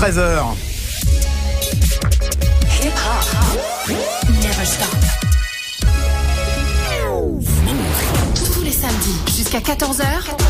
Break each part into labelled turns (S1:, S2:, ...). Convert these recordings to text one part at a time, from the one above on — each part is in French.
S1: 13h.
S2: Tous les samedis jusqu'à 14h. La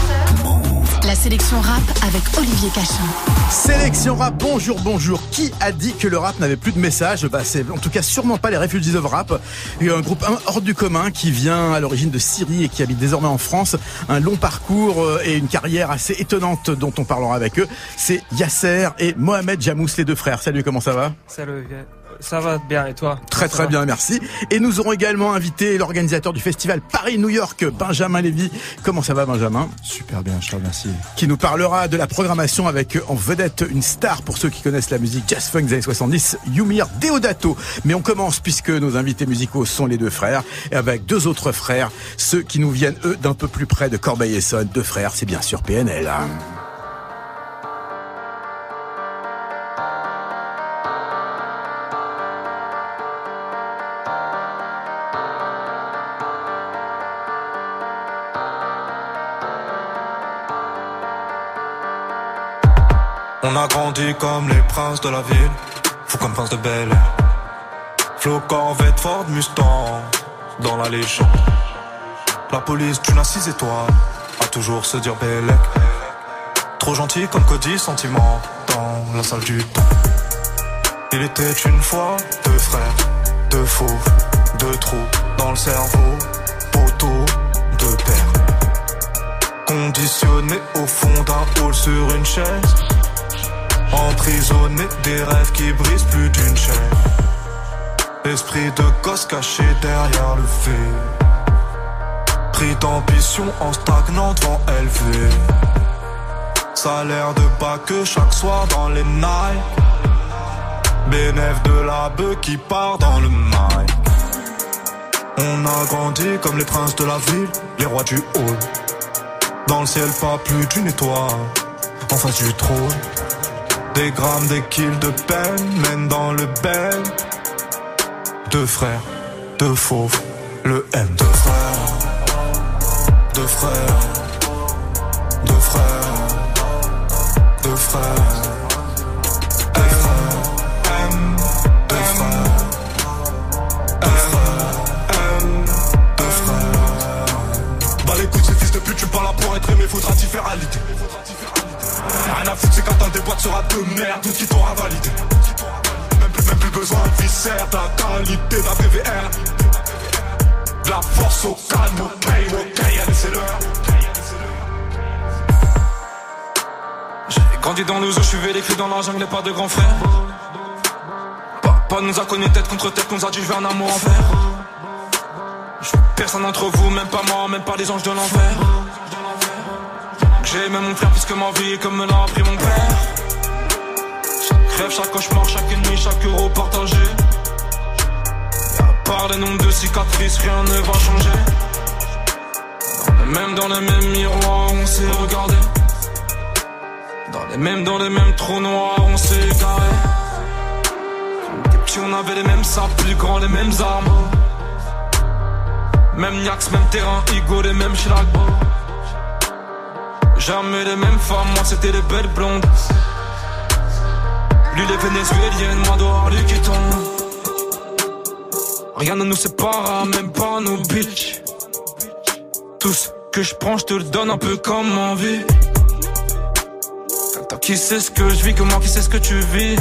S2: sélection rap avec Olivier Cachin.
S1: Sélection rap, bonjour, bonjour. Qui a dit que le rap n'avait plus de message? Bah c'est en tout cas sûrement pas les Refugees of Rap. Un groupe hors du commun qui vient à l'origine de Syrie et qui habite désormais en France. Un long parcours euh, et une carrière assez étonnante dont on parlera avec eux. C'est Yasser et Mohamed Jamous, les deux frères. Salut, comment ça va?
S3: Salut Olivier. Ça va bien et toi?
S1: Très très bien, merci. Et nous aurons également invité l'organisateur du festival Paris-New York, Benjamin Lévy. Comment ça va Benjamin?
S4: Super bien, je te remercie.
S1: Qui nous parlera de la programmation avec en vedette une star pour ceux qui connaissent la musique jazz funk des années 70, Yumir Deodato. Mais on commence puisque nos invités musicaux sont les deux frères et avec deux autres frères, ceux qui nous viennent eux d'un peu plus près de Corbeil-Essonne. Deux frères, c'est bien sûr PNL.
S5: On a grandi comme les princes de la ville, fou comme prince de Bel Air. Flo Corvette, Ford Mustang, dans la légende. La police d'une à six étoiles, a toujours se dire Bellec. Trop gentil comme Cody, sentiment, dans la salle du temps. Il était une fois deux frères, deux faux, deux trous dans le cerveau, poteau, deux pères. Conditionné au fond d'un hall sur une chaise. Emprisonné des rêves qui brisent plus d'une chaîne. Esprit de gosse caché derrière le fait. Pris d'ambition en stagnant devant élevé. Salaire de bas que chaque soir dans les nights. Bénéf de la bœuf qui part dans le mic. On a grandi comme les princes de la ville, les rois du hall. Dans le ciel, pas plus d'une étoile, en face du trône. Des grammes, des kills de peine mènent dans le bel. Deux frères, deux fauves, le M. Deux frères, deux frères, deux frères, deux frères. M, deux frères, M, deux frères. Bah les couilles, ces fils de pute, tu parles pour être aimé, faudra t'y faire à l'idée. Rien à foutre, c'est quand t'as des boîtes sera de merde, tout qui t'aura validé. Même plus, même plus besoin de viscère, de la qualité d'un PVR. De la force au calme, ok, ok, allez, c'est l'heure. J'ai grandi dans nos eaux, je suis vécu dans la jungle, et pas de grand frère. Papa nous a connus tête contre tête, nous a dit je un amour envers. Personne d'entre vous, même pas moi, même pas les anges de l'enfer. J'ai aimé mon frère plus que ma vie, comme me l'a appris mon père. Chaque rêve, chaque cauchemar, chaque nuit, chaque euro partagé. Et à part les nombres de cicatrices, rien ne va changer. Même dans les mêmes miroirs, on s'est regardé. Dans les mêmes, dans les mêmes trous noirs, on s'est égaré. Quand on on avait les mêmes sables, plus grands, les mêmes armes. Même Niax, même terrain, Igo, les mêmes schlags. Jamais les mêmes femmes, moi c'était les belles blondes. Lui les vénézuéliennes, moi dehors lui qui tombe. Rien ne nous sépare, même pas nos bitches. Tout ce que je prends, je te le donne un peu comme envie. Toi qui sais ce que je vis, que moi qui sais ce que tu vis?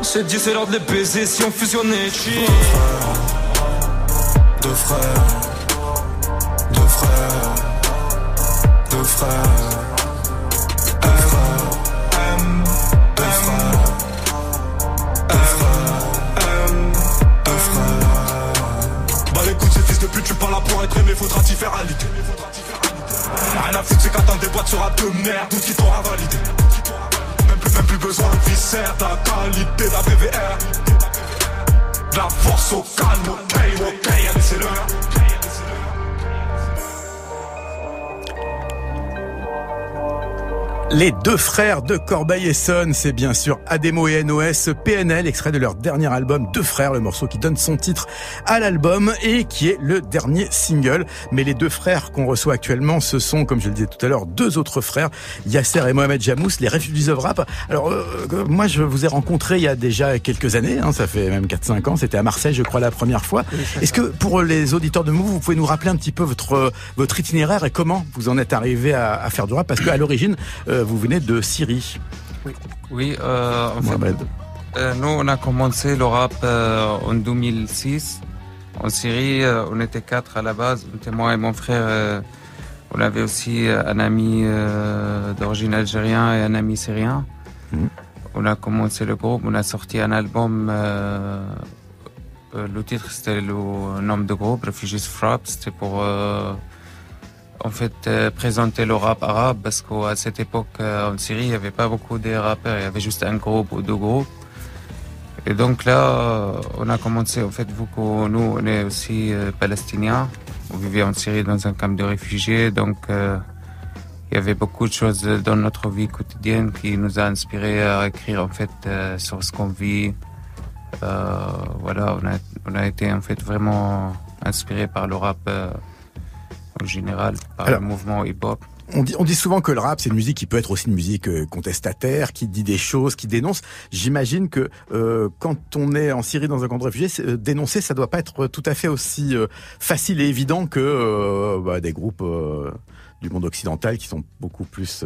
S5: On s'est dit c'est l'heure de les baiser si on fusionnait cheat. Deux frères, deux Bah écoute ces fils de pute, tu parles là pour être aimé, faudra t'y faire à l'idée. Rien à foutre, c'est quand des boîtes sera de merde, tout qui t'aura validé. Même plus, même plus besoin de viscère, ta qualité, ta PVR. La force au calme, ok, ok, allez c'est l'heure.
S1: Les deux frères de Corbeil-Essonne, c'est bien sûr Ademo et NOS, PNL, extrait de leur dernier album Deux frères, le morceau qui donne son titre à l'album et qui est le dernier single. Mais les deux frères qu'on reçoit actuellement, ce sont, comme je le disais tout à l'heure, deux autres frères, Yasser et Mohamed Jamous, les Refugees of Rap. Alors, euh, moi, je vous ai rencontré il y a déjà quelques années, hein, ça fait même 4-5 ans, c'était à Marseille, je crois, la première fois. Est-ce que, pour les auditeurs de Move, vous pouvez nous rappeler un petit peu votre, votre itinéraire et comment vous en êtes arrivé à, à faire du rap? Parce qu'à l'origine, euh, vous venez de Syrie.
S4: Oui, oui euh, en fait, euh, nous, on a commencé le rap euh, en 2006. En Syrie, euh, on était quatre à la base. Moi et mon frère. on avait aussi un ami d'origine algérien et un ami syrien. Mmh. On a commencé le groupe, on a sorti un album. le titre, c'était le nom de groupe, Refugees Frappe. C'était pour en fait euh, présenter le rap arabe parce qu'à cette époque euh, en Syrie il n'y avait pas beaucoup de rappeurs, il y avait juste un groupe ou deux groupes. Et donc là, euh, on a commencé, en fait, que nous, on est aussi palestiniens, on vivait en Syrie dans un camp de réfugiés, donc il y avait beaucoup de choses dans notre vie quotidienne qui nous a inspiré à écrire, en fait, sur ce qu'on vit. voilà, on a, on a été, en fait, vraiment inspiré par le rap en général par le mouvement hip-hop.
S1: On dit, on dit souvent que le rap, c'est une musique qui peut être aussi une musique euh, contestataire, qui dit des choses, qui dénonce. J'imagine que euh, quand on est en Syrie dans un camp de réfugiés, euh, dénoncer, ça doit pas être tout à fait aussi facile et évident que bah, des groupes du monde occidental qui sont beaucoup plus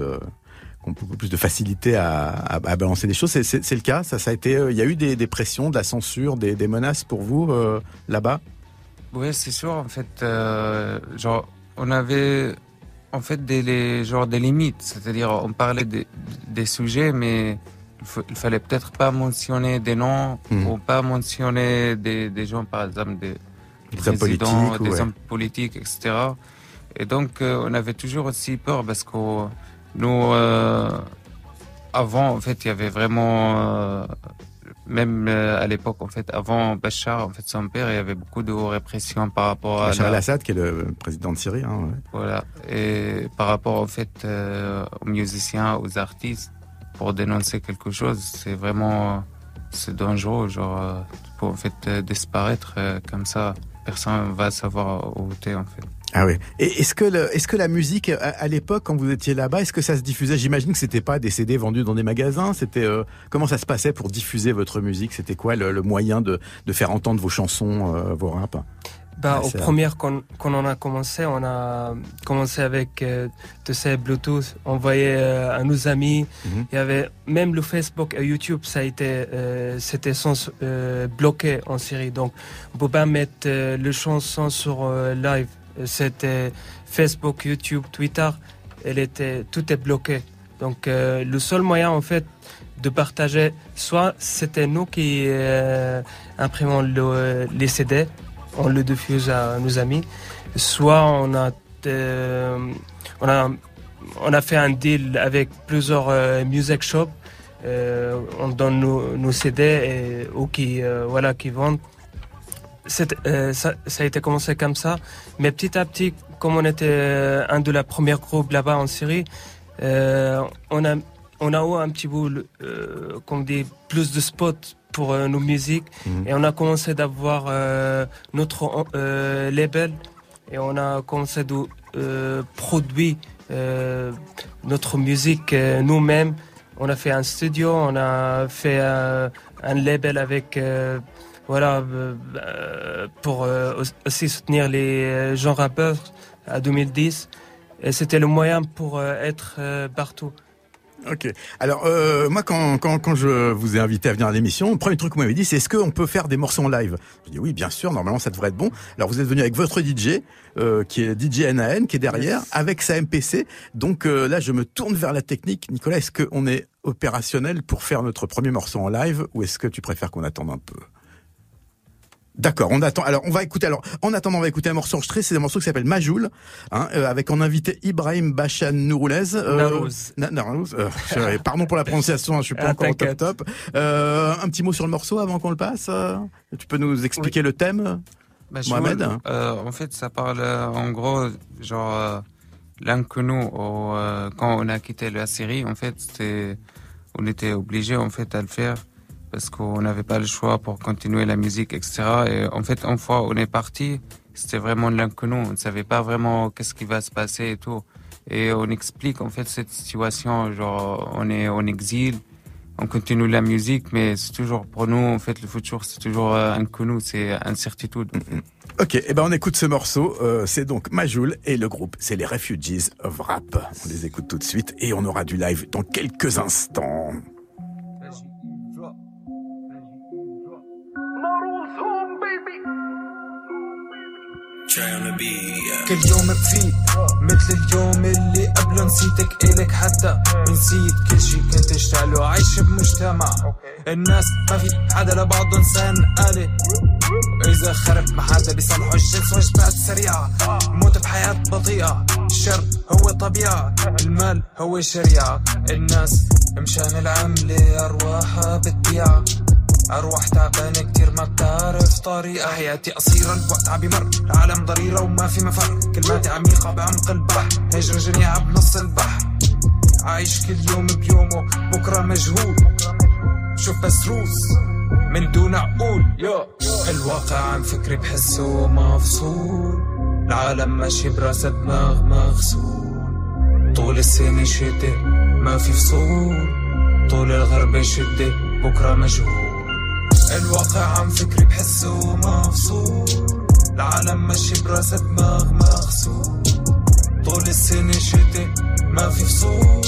S1: ont beaucoup plus de facilité à, à, à balancer des choses. C'est le cas. Ça, ça a été. Il y a eu des, des pressions, de la censure, des, des menaces pour vous là-bas?
S4: Oui, c'est sûr. En fait, genre on avait en fait des, les, genre des limites, c'est-à-dire on parlait des, des sujets, mais il, fallait peut-être pas mentionner des noms hmm. ou pas mentionner des, des gens, par exemple des,
S1: des présidents,
S4: des hommes politiques, etc. Et donc euh, on avait toujours aussi peur parce que nous, euh, avant, en fait, il y avait vraiment euh, même euh, à l'époque, en fait, avant Bachar, en fait, son père, il y avait beaucoup de répression par rapport
S1: à Bachar al-Assad, qui est le président de Syrie. Hein,
S4: Voilà. Et par rapport, en fait, euh, aux musiciens, aux artistes, pour dénoncer quelque chose, c'est vraiment, c'est dangereux, genre, pour en fait disparaître comme ça. Personne va savoir où t'es, en fait.
S1: Ah oui. Et est-ce que est-ce que la musique à, l'époque quand vous étiez là-bas, est-ce que ça se diffusait? J'imagine que c'était pas des CD vendus dans des magasins. C'était euh, comment ça se passait pour diffuser votre musique? C'était quoi le, moyen de, de, faire entendre vos chansons, euh, vos raps?
S3: Bah, au premier, quand, quand, on a commencé, on a commencé avec euh, ces Bluetooth, on voyait à nos amis. Mhm. Il y avait même le Facebook et YouTube, ça a été, c'était sans bloqué en Syrie. Donc, on peut pas mettre le chanson sur live c'était Facebook, YouTube, Twitter, elle était, tout est bloqué. Donc euh, le seul moyen en fait de partager, soit c'était nous qui euh, imprimons les CD, on le diffuse à nos amis, soit on a, euh, fait un deal avec plusieurs music shops, on donne nos, CD ou qui, voilà, qui vendent euh, ça, ça, a été commencé comme ça, mais petit à petit, comme on était euh, un de la première groupe là-bas en Syrie, euh, on a on a eu un petit bout, euh, comme dit, plus de spots pour nos musiques, mhm. et on a commencé d'avoir notre label, et on a commencé de produire notre musique nous-mêmes. On a fait un studio, on a fait un label avec voilà, euh, euh, pour euh, aussi soutenir les gens rappeurs à 2010. Et c'était le moyen pour être partout.
S1: Ok. Alors euh, moi, quand, quand, quand je vous ai invité à venir à l'émission, le premier truc que vous m'avez dit, c'est est-ce qu'on peut faire des morceaux en live? Je dis oui, bien sûr. Normalement, ça devrait être bon. Alors vous êtes venu avec votre DJ, euh, qui est DJ NAN, qui est derrière, avec sa MPC. Donc euh, là, je me tourne vers la technique. Nicolas, est-ce qu'on est opérationnel pour faire notre premier morceau en live, ou est-ce que tu préfères qu'on attende un peu? D'accord, on attend. Alors, on va écouter. Alors, en attendant, on va écouter un morceau enregistré. C'est un morceau qui s'appelle Majoul, hein, euh, avec en invité Ibrahim Bachan Nouroulez.
S3: Euh,
S1: euh pardon pour la prononciation, hein, je suis pas ah, encore au top top. Euh, un petit mot sur le morceau avant qu'on le passe. Tu peux nous expliquer le thème, Mohamed
S4: En fait, ça parle en gros, genre l'inconnu quand on a quitté la série, en fait, c'était, on était obligé en fait à le faire parce qu'on n'avait pas le choix pour continuer la musique, etc. Et en fait, une fois on est parti, c'était vraiment l'inconnu. On ne savait pas vraiment qu'est-ce qui va se passer et tout. Et on explique en fait cette situation, genre on est en exil, on continue la musique, mais c'est toujours pour nous en fait le futur, c'est toujours euh, inconnu, c'est incertitude.
S1: Ok, et eh ben on écoute ce morceau. Euh, c'est donc Majoul et le groupe, c'est les Refugees of Rap. On les écoute tout de suite et on aura du live dans quelques instants.
S6: كل يوم بفيق مثل اليوم اللي قبله نسيتك إلك حتى نسيت كل شي كنت اشتغله عايش بمجتمع. الناس ما في حدا لبعضه إنسان آلي. إذا خرب ما حدا بيصلحوا الجنس وجبات سريعة. موت بحياة بطيئة. الشر هو طبيعة. المال هو شريعة. الناس مشان العملة أرواحها بتبيع أروح تعبانة كتير ما بتعرف طريقة حياتي. قصيرة الوقت عم بمر العالم ضريرة وما في مفر. كلماتي عميقة بعمق البحر هجر جنيعة بنص البحر. عايش كل يوم بيومه بكرة مجهول. شوف بس روس من دون عقول. الواقع عن فكري بحسه مفصول. العالم ماشي براسة دماغ مغسول. طول السنة شتاء ما في فصول. طول الغربة شدة بكرة مجهول. الواقع عن فكري بحسه مفصول العالم ماشي براسة دماغ مغسول طول السنة شتاء ما في فصول.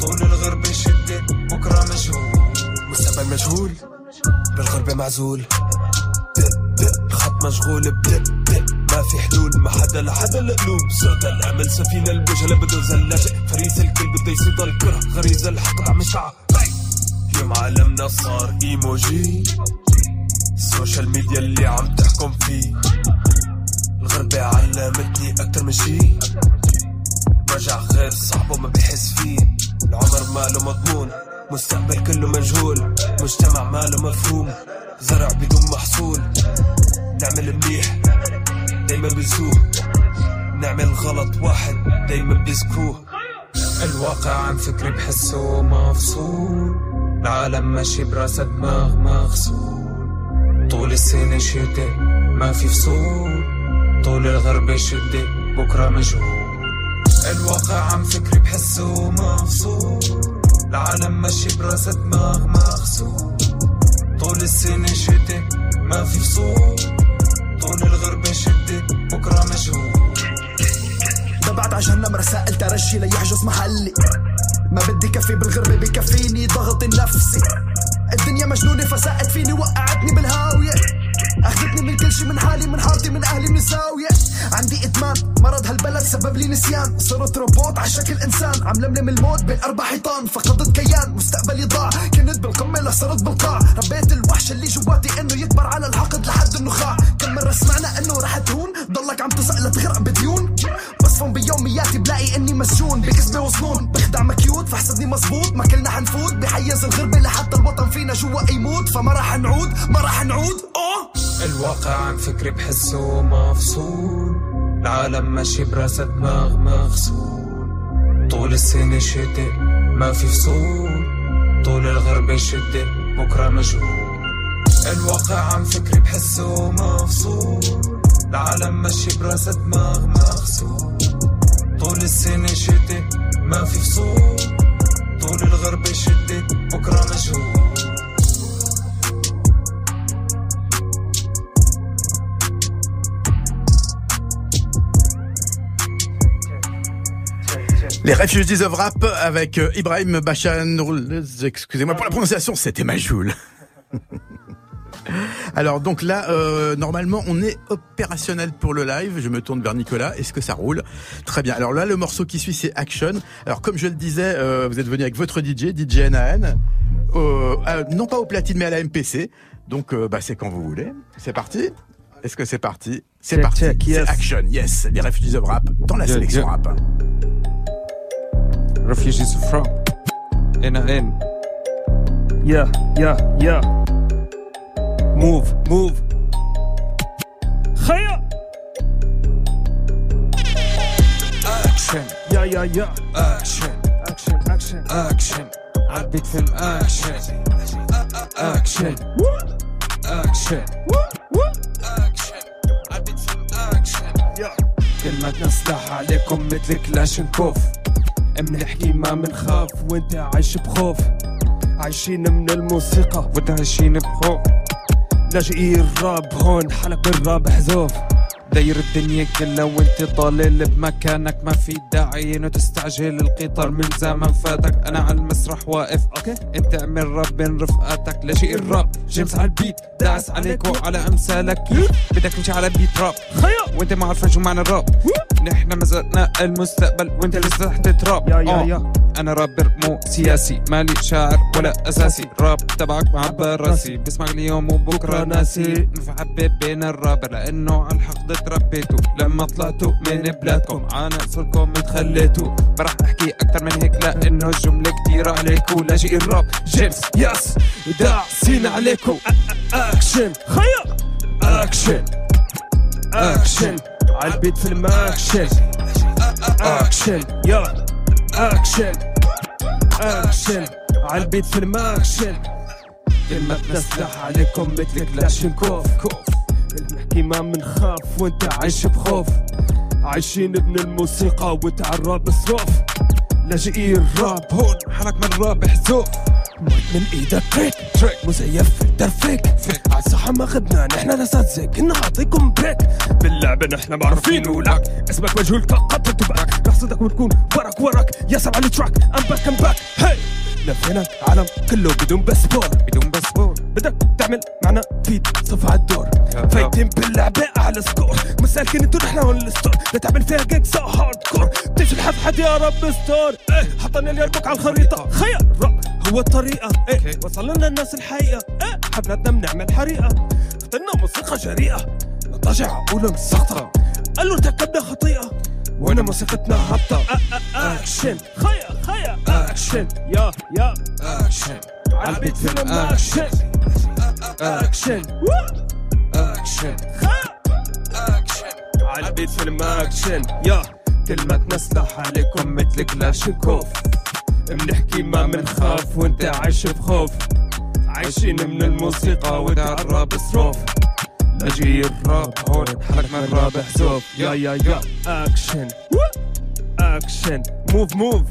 S6: طول الغربة شدة بكرة مجهول
S7: مستقبل مجهول بالغربة معزول. الخط مشغول بدق ما في حلول ما حدا لحدا القلوب سودا الامل سفينة البجلة بده زلاجة فريس الكل بده يصيد الكرة. غريزة الحقد عم يشع اليوم عالمنا صار إيموجي. السوشيال ميديا اللي عم تحكم فيه. الغربة علمتني أكتر من شي. رجع غير صعب وما بحس فيه. العمر ماله مضمون. مستقبل كله مجهول. مجتمع ماله مفهوم. زرع بدون محصول. نعمل منيح. دايما بنسوق نعمل غلط واحد دايما بيذكروه
S6: الواقع عن فكري بحسه مفصول. العالم ماشي براسة دماغ مغسول طول السنة شتاء ما في فصول. طول الغربة شدة بكرة مجهول. الواقع عن فكري بحسه مفصول العالم ماشي براسة دماغ مغسول طول السنة شتاء ما في فصول. طول الغربة شدة بكرة مجهول.
S8: ببعت عجهنم رسائل ترجي ليحجز محلي. ما بدي كفي بالغربة بكفيني ضغط النفسي الدنيا مجنونة فسقت فيني وقعتني بالهاوية. أخذتني من كل شي من حالي من حارتي من أهلي من الزاوية عندي إدمان مرض هالبلد سبب لي نسيان. صرت روبوت على شكل إنسان. عم لملم الموت بين أربع حيطان فقدت كيان. مستقبلي ضاع كنت بالقمة لصرت بالقاع. ربيت الوحش اللي جواتي إنه يكبر على الحقد لحد النخاع. كم مرة سمعنا إنه رح تهون؟ ضلك عم تسأل لتغرق بديون. بصفن بيومياتي بلاقي إني مسجون بكذبة وظنون بخدع مكيوت فحسدني مزبوط ما كلنا حنفوت. بحيز الغربة لحتى الوطن فينا جوا يموت فما رح نعود ما رح نعود. أوه!
S6: الواقع عن فكري بحسه مفصول. العالم ماشي براسة دماغ مغسول طول السنة شتاء ما في فصول. طول الغربة شدة بكرة مجهول الواقع عن فكري بحسه مفصول. العالم ماشي براسة دماغ مغسول طول السنة شتاء ما في فصول طول الغربة شدة بكرة مجهول
S1: Les Refugees of Rap avec euh, Ibrahim Bachan. Excusez-moi pour la prononciation, c'était Majoul. Alors donc là, euh, normalement, on est opérationnel pour le live. Je me tourne vers Nicolas. Est-ce que ça roule? Très bien. Alors là, le morceau qui suit, c'est Action. Alors comme je le disais, euh, vous êtes venu avec votre DJ, DJ NAN. Euh, non pas au platine, mais à la MPC. Donc bah, c'est quand vous voulez. C'est parti? Est-ce que c'est parti? C'est parti. C'est Action. Yes. Les Refugees of Rap dans la sélection rap.
S4: Refugees of Rap. NAN.
S9: Yeah, yeah, yeah. Move, move. خيا
S6: اكشن
S9: يا يا يا
S6: اكشن
S9: اكشن اكشن
S6: اكشن عالبيت فيلم اكشن اكشن اكشن اكشن فيلم اكشن
S9: كلمتنا سلاح عليكم مثل كلاشنكوف بنحكي ما منخاف وأنت عايش بخوف. عايشين من الموسيقى
S6: وأنت عايشين بخوف.
S9: لاجئين الراب هون حلق بالراب حذوف.
S6: داير الدنيا كلها وانت ضليل بمكانك ما في داعي انه تستعجل القطار من زمان فاتك. أنا على المسرح واقف
S9: أوكي.
S6: أنت اعمل راب بين رفقاتك. لشيء الراب جيمس على البيت داعس عليك وعلى أمثالك. بدك تمشي على بيت راب
S9: خيا
S6: وانت ما عارفه شو معنى الراب نحن مزقنا المستقبل وانت لسه تحت تراب
S9: يا يا
S6: آه.
S9: يا.
S6: أنا رابر مو سياسي. مالي شاعر ولا أساسي. راب تبعك معبى راسي. بسمعك اليوم وبكرة ناسي. محبب بين الرابر لأنه على الحقد تربيتوا لما طلعتوا من بلادكم عانى صركم تخليتوا ما راح أحكي أكتر من هيك لأنه الجملة كتير عليكوا لاجئ الراب جيمس
S9: يس. داعسين عليكم. أكشن. خيا أكشن. اكشن عالبيت فيلم اكشن اكشن يا اكشن اكشن عالبيت فيلم اكشن كلمتنا سلاح عليكم مثل كلاشنكوف بنحكي ما منخاف وانت عايش بخوف عايشين من الموسيقى وانت عالراب صروف لاجئين الراب
S6: هون حالك من راب حزوف
S9: مايك من إيدك. تريك تريك. مزيف فلتر فيك. فيك عالصحة ما خدنا نحن الاساتذة كنا نعطيكم بريك. باللعبة نحن معروفين. ولك اسمك مجهول كقطر تبعك رصدك وتكون ورك ورك ياسر على التراك ام باك ام باك هي لفينا العالم كله بدون باسبور
S6: بدون باسبور
S9: بدك تعمل معنا فيد صف عالدور فايتين باللعبة على سكور مسالكين انتو نحن هون الستور. لا تعمل فيها جيك سو هارد كور بتمشي الحظ حد يا رب ستور إيه حطنا اللي يربك على الخريطة. خير. الراب هو الطريقة. إيه وصل لنا الناس الحقيقة. إيه حفلاتنا بنعمل حريقة. اخترنا موسيقى جريئة. نضجع عقولهم السخطة قالوا ارتكبنا خطيئة. وانا موسيقتنا هابطة. اكشن خيا خيا. اكشن يا يا.
S6: اكشن
S9: عالبيت فيلم اكشن اكشن
S6: اكشن
S9: اكشن عالبيت فيلم اكشن يا. كلمتنا سلاح عليكم مثل كلاشنكوف بنحكي ما منخاف وانت عايش بخوف. عايشين من الموسيقى وانت عالراب صروف لاجي الراب هون حلق من راب حزوف يا يا يا اكشن اكشن موف موف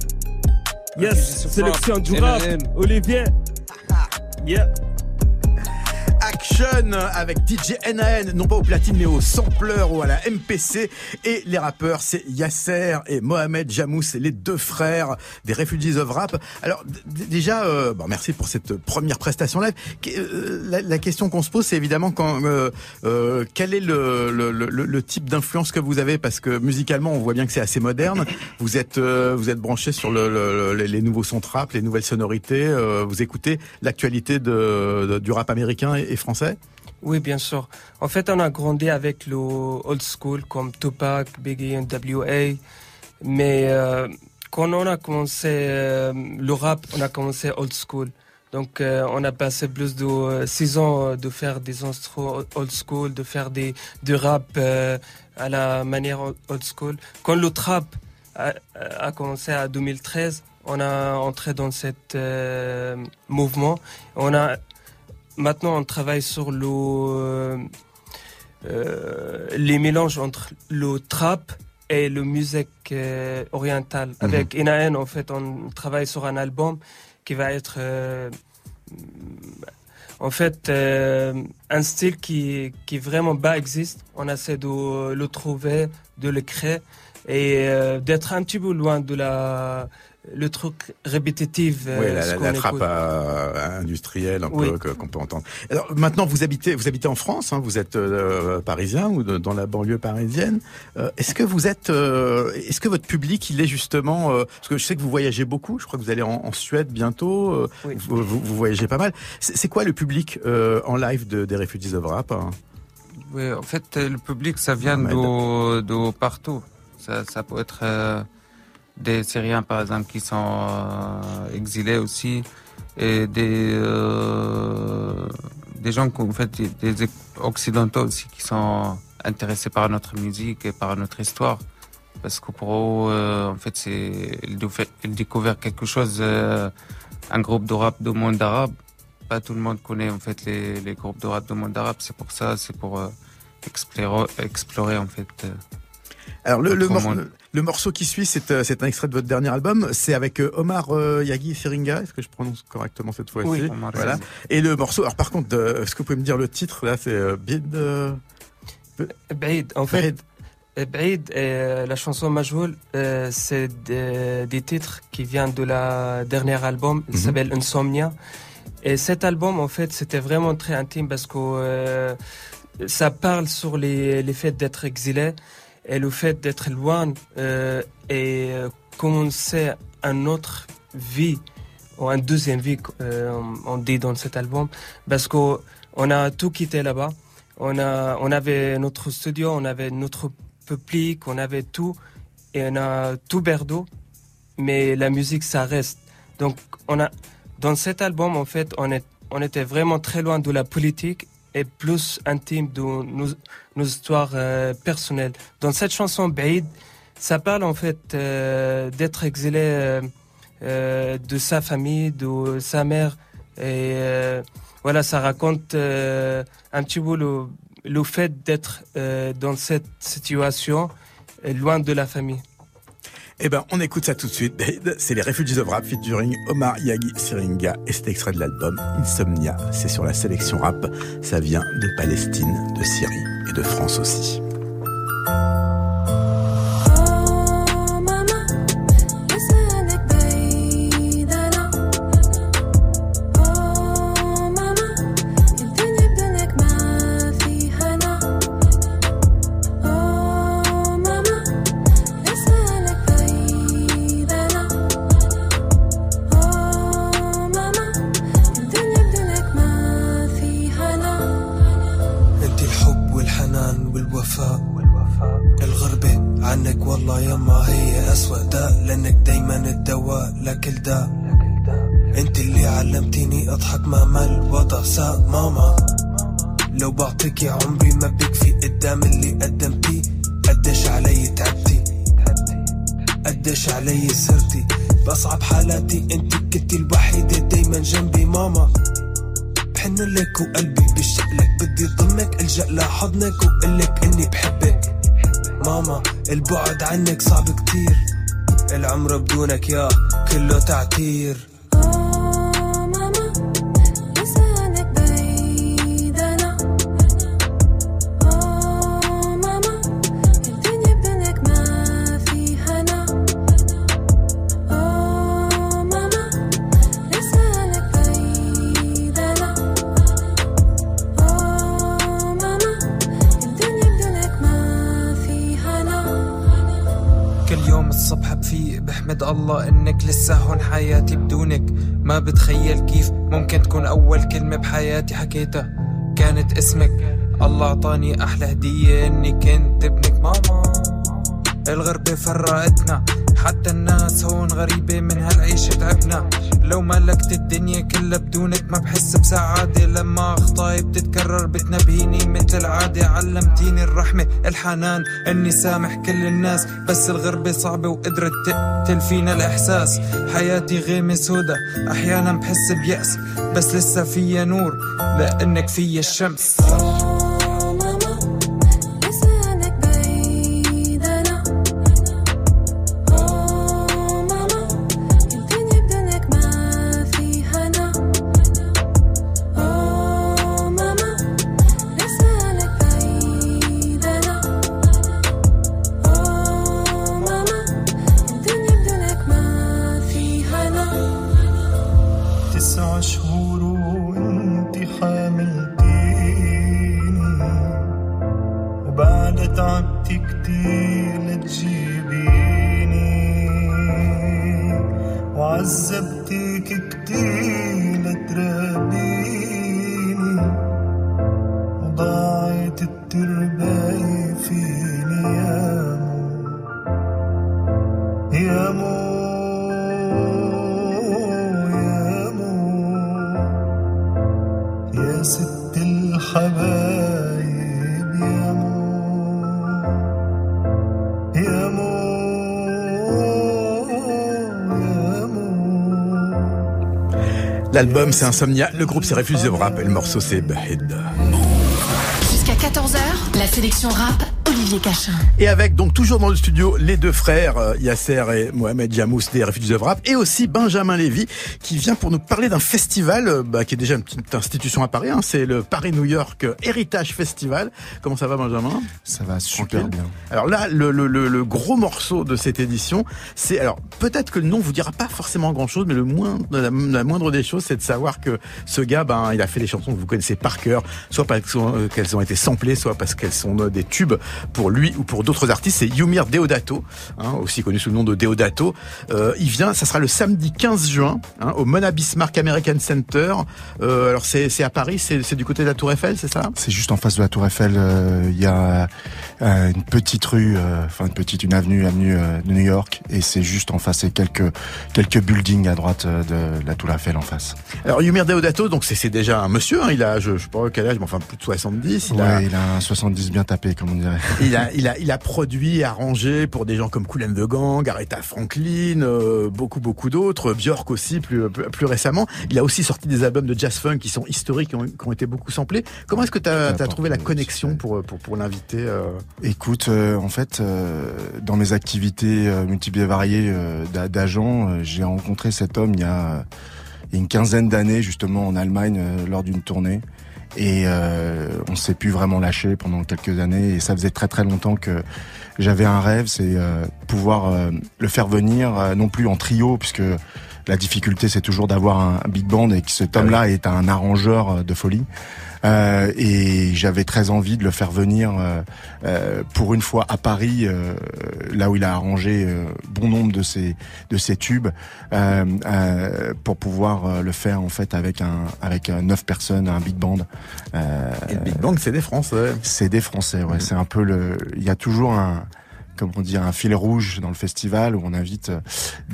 S9: يس سيلكسيون du rap Olivier Yeah
S1: Action avec DJ NAN, non pas au platine mais au sampler ou à la MPC. Et les rappeurs, c'est Yasser et Mohamed Jamous, les deux frères des Refugees of Rap. Alors déjà, euh, bon, merci pour cette première prestation live. Euh, La, question qu'on se pose, c'est évidemment quand, euh, euh, quel est le, type d'influence que vous avez? Parce que musicalement, on voit bien que c'est assez moderne. Vous êtes euh, vous êtes branché sur le, le- le- les nouveaux sons trap, les nouvelles sonorités. vous écoutez l'actualité du rap américain et français
S3: Oui, bien sûr. En fait, on a grandi avec le old school comme Tupac, Biggie, NWA. Mais euh, quand on a commencé euh, le rap, on a commencé old school. Donc, euh, on a passé plus de six ans de faire des instruments old school, de faire des, du rap à la manière old school. Quand le trap a, commencé à 2013, on a entré dans cet mouvement. On a maintenant on travaille sur le euh, les mélanges entre le trap et le musique euh, orientale. Avec NAN, en fait, on travaille sur un album qui va être euh, en fait euh, un style qui qui vraiment bas existe. On essaie de le trouver, de le créer et euh, d'être un petit peu loin de la le truc répétitif. euh,
S1: Oui, la, la, trappe euh, industrielle un
S3: Oui.
S1: peu que- qu'on peut entendre. Alors maintenant, vous habitez, vous habitez en France, hein, vous êtes euh, parisien ou de- dans la banlieue parisienne. Euh, est-ce que vous êtes, euh, est-ce que votre public, il est justement, euh, parce que je sais que vous voyagez beaucoup. Je crois que vous allez en, en Suède bientôt. euh,
S3: Oui.
S1: vous, vous- vous voyagez pas mal. C'est c'est quoi le public euh, en live de, des Refugees of Rap hein?
S4: Oui, en fait, le public, ça vient de, de partout. Ça, ça peut être euh, des Syriens, par exemple, qui sont euh, exilés aussi, et des, euh, des gens, en fait, des, Occidentaux aussi qui sont intéressés par notre musique et par notre histoire. parce que pour eux, euh, en fait, c'est ils découvrent- quelque chose, un groupe de rap du monde arabe. Pas tout le monde connaît en fait les, les groupes de rap du monde arabe. C'est pour ça, c'est pour explorer, explorer en fait.
S1: Alors le, le, mor- le morceau qui suit, c'est euh, c'est un extrait de votre dernier album. C'est avec euh, Omar euh, Yagi Seringa. Est-ce que je prononce correctement cette fois-ci
S3: Oui.
S1: Voilà.
S4: Yagi.
S1: Et le morceau. Alors par contre, euh, est-ce que vous pouvez me dire le titre là C'est euh, Bid. euh,
S3: Baïd, en fait, Baïd, euh, la chanson Majhoul, euh, c'est des, des titres qui viennent de la dernière album, il
S1: Mhm.
S3: s'appelle Insomnia. Et cet album, en fait, c'était vraiment très intime parce que euh, ça parle sur les, les faits d'être exilé et le fait d'être loin euh, et euh, commencer une autre vie ou une deuxième vie, euh, on dit dans cet album, parce que on a tout quitté là-bas. On a, on avait notre studio, on avait notre public, on avait tout, et on a tout berdo, mais la musique ça reste. Donc on a, dans cet album en fait, on est, on était vraiment très loin de la politique plus intime de nos, histoires euh, personnelles. Dans cette chanson Baïd, ça parle en fait euh, d'être exilé euh, de sa famille, de sa mère et voilà, ça raconte un petit peu le, le fait d'être dans cette situation loin de la famille.
S1: Eh ben, on écoute ça tout de suite. C'est les Refugees of Rap featuring Omar Yagi Seringa et cet extrait de l'album Insomnia. C'est sur la sélection rap. Ça vient de Palestine, de Syrie et de France aussi.
S10: بدونك
S7: يا كله تعتير.
S6: الله إنك لسه هون حياتي بدونك. ما بتخيل كيف ممكن تكون أول كلمة بحياتي حكيتها. كانت اسمك. الله أعطاني أحلى هدية إني كنت ابنك. ماما الغربة فرقتنا. حتى الناس هون غريبة من هالعيشة تعبنا. لو ملكت الدنيا كلها بدونك ما بحس بسعادة. لما أخطاي بتتكرر بتنبهيني مثل العادة علمتيني الرحمة الحنان إني سامح كل الناس. بس الغربة صعبة وقدرت تقتل فينا الإحساس. حياتي غيمة سودا أحيانا بحس بيأس. بس لسه فيا نور لأنك فيا الشمس.
S1: L'album c'est Insomnia, le groupe c'est Refuse de me rappeler. Le morceau c'est Bahid.
S2: Jusqu'à 14h, la sélection rap, Olivier Cachin.
S1: Et avec donc toujours dans le studio les deux frères euh, Yasser et Mohamed Jamous des Refugees of Rap et aussi Benjamin Lévy qui vient pour nous parler d'un festival euh, bah, qui est déjà une petite institution à Paris. hein. c'est le Paris New York Heritage Festival. Comment ça va Benjamin?
S11: Ça va super
S1: Tranquille.
S11: bien.
S1: Alors là, le, le, le, le gros morceau de cette édition, c'est alors peut-être que le nom vous dira pas forcément grand-chose, mais le moins, la, la moindre des choses, c'est de savoir que ce gars, ben, il a fait des chansons que vous connaissez par cœur, soit parce qu'elles ont été samplées, soit parce qu'elles sont euh, des tubes pour lui ou pour d'autres artistes. C'est Yumir Deodato, hein, aussi connu sous le nom de Deodato. Euh, il vient, ça sera le samedi 15 juin, hein, au Mona Bismarck American Center. Euh, alors c'est c'est à Paris, c'est c'est du côté de la Tour Eiffel, c'est ça?
S11: C'est juste en face de la Tour Eiffel. euh, Il y a euh, une petite rue, euh, enfin une petite, une avenue, avenue de New York, et c'est juste en face. Et quelques quelques buildings à droite de la Tour Eiffel en face.
S1: Alors Yumir Deodato, donc c'est c'est déjà un monsieur, hein, il a, je, je sais pas quel âge, mais enfin plus de 70. Il
S11: ouais,
S1: a,
S11: il a un 70 bien tapé, comme on dirait.
S1: Il a, il a, il a produit arrangé pour des gens comme Kool and the Gang, Aretha Franklin, euh, beaucoup, beaucoup d'autres, Björk aussi plus, plus, récemment. Il a aussi sorti des albums de jazz funk qui sont historiques, qui ont, qui ont été beaucoup samplés. Comment est-ce que tu as, trouvé la connexion pour, pour, pour l'inviter euh?
S11: Écoute, euh, en fait, euh, dans mes activités euh, multiples et variées euh, d'a- d'agent, j'ai rencontré cet homme il y a, une quinzaine d'années, justement en Allemagne, euh, lors d'une tournée. Et euh, on s'est pu vraiment lâcher pendant quelques années. Et ça faisait très très longtemps que j'avais un rêve, c'est euh, pouvoir euh, le faire venir, euh, non plus en trio, puisque la difficulté c'est toujours d'avoir un, big band et que cet homme-là est un arrangeur euh, de folie. Euh, et j'avais très envie de le faire venir euh, euh, pour une fois à Paris, euh, là où il a arrangé euh, bon nombre de ses de ses tubes, euh, euh, pour pouvoir le faire en fait avec un avec neuf personnes, un big band. Euh,
S1: Et le Big Bang, c'est des Français.
S11: c'est des Français, ouais. C'est un peu le. Il y a toujours un comment dire un fil rouge dans le festival où on invite euh,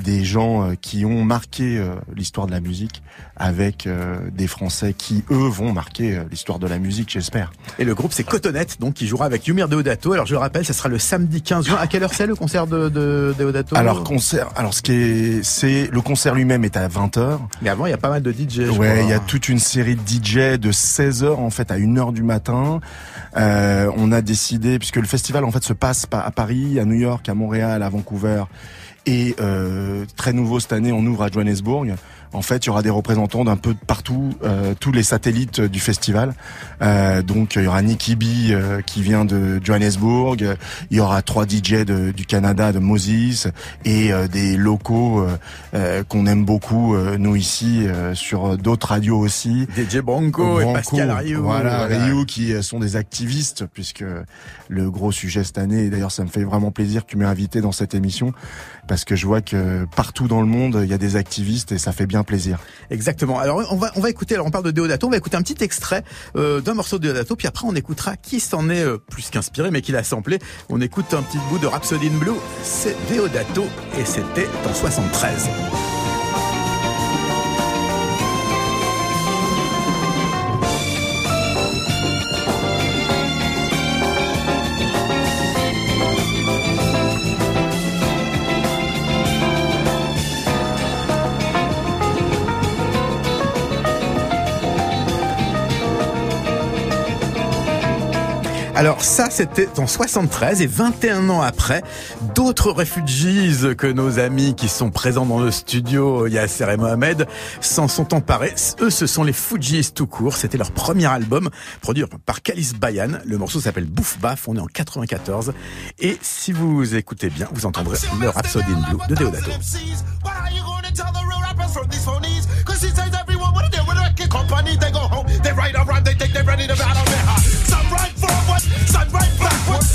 S11: des gens euh, qui ont marqué euh, l'histoire de la musique avec des Français qui eux vont marquer l'histoire de la musique, j'espère.
S1: Et le groupe c'est Cotonnette, donc qui jouera avec Yumir Deodato. Alors je le rappelle, ça sera le samedi 15 juin. À quelle heure c'est le concert de, de Deodato?
S11: Alors concert, alors ce qui est, c'est le concert lui-même est à 20 h
S1: Mais avant, il y a pas mal de DJ.
S11: Ouais, il y a toute une série de DJ de 16 h en fait à 1 heure du matin. Euh, on a décidé puisque le festival en fait se passe pa- à Paris, à New York, à Montréal, à Vancouver et euh, très nouveau cette année, on ouvre à Johannesburg. En fait, il y aura des représentants d'un peu partout, euh, tous les satellites du festival. Euh, donc, il y aura Nicky B euh, qui vient de Johannesburg. Il y aura trois DJ de- du Canada, de Moses, et euh, des locaux euh, euh, qu'on aime beaucoup, euh, nous ici, euh, sur d'autres radios aussi.
S1: DJ Branco et Pascal Rioux.
S11: Voilà,
S1: Voilà.
S11: Rioux qui euh, sont des activistes, puisque le gros sujet cette année, et d'ailleurs ça me fait vraiment plaisir que tu m'aies invité dans cette émission, parce que je vois que partout dans le monde, il y a des activistes et ça fait bien plaisir.
S1: Exactement. Alors on va écouter. Alors on parle de Deodato. On va écouter un petit extrait euh, d'un morceau de Deodato. Puis après on écoutera qui s'en est euh, plus qu'inspiré, mais qui l'a samplé. On écoute un petit bout de Rhapsody in Blue. C'est Deodato et c'était en 73. Alors ça, c'était en 73 et 21 ans après, d'autres refugees que nos amis qui sont présents dans le studio, Yasser et Mohamed, s'en sont emparés. Eux, ce sont les Fujis tout court. C'était leur premier album, produit par Kalis Bayan. Le morceau s'appelle Bouffe Baf. On est en 94. Et si vous écoutez bien, vous entendrez le Rhapsody in Blue de Deodato.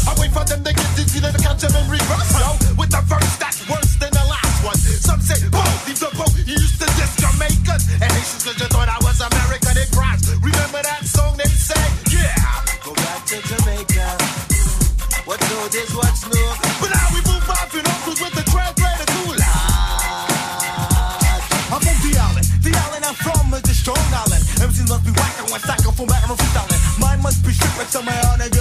S12: I wait for them to get dizzy, then I catch them in reverse. Yo, with the verse that's worse than the last one. Some say, whoa, leave the boat. You used to diss Jamaicans and Haitians cause you thought I was American. It crashed. Remember that song they say? Yeah. Go back to Jamaica. What's old is what's new. But now we move on cruise with the to cool. I'm from the island. The island I'm from is the strong island. MCs must be whack cycle from back from freestyling. Mine must be stripping somewhere on a good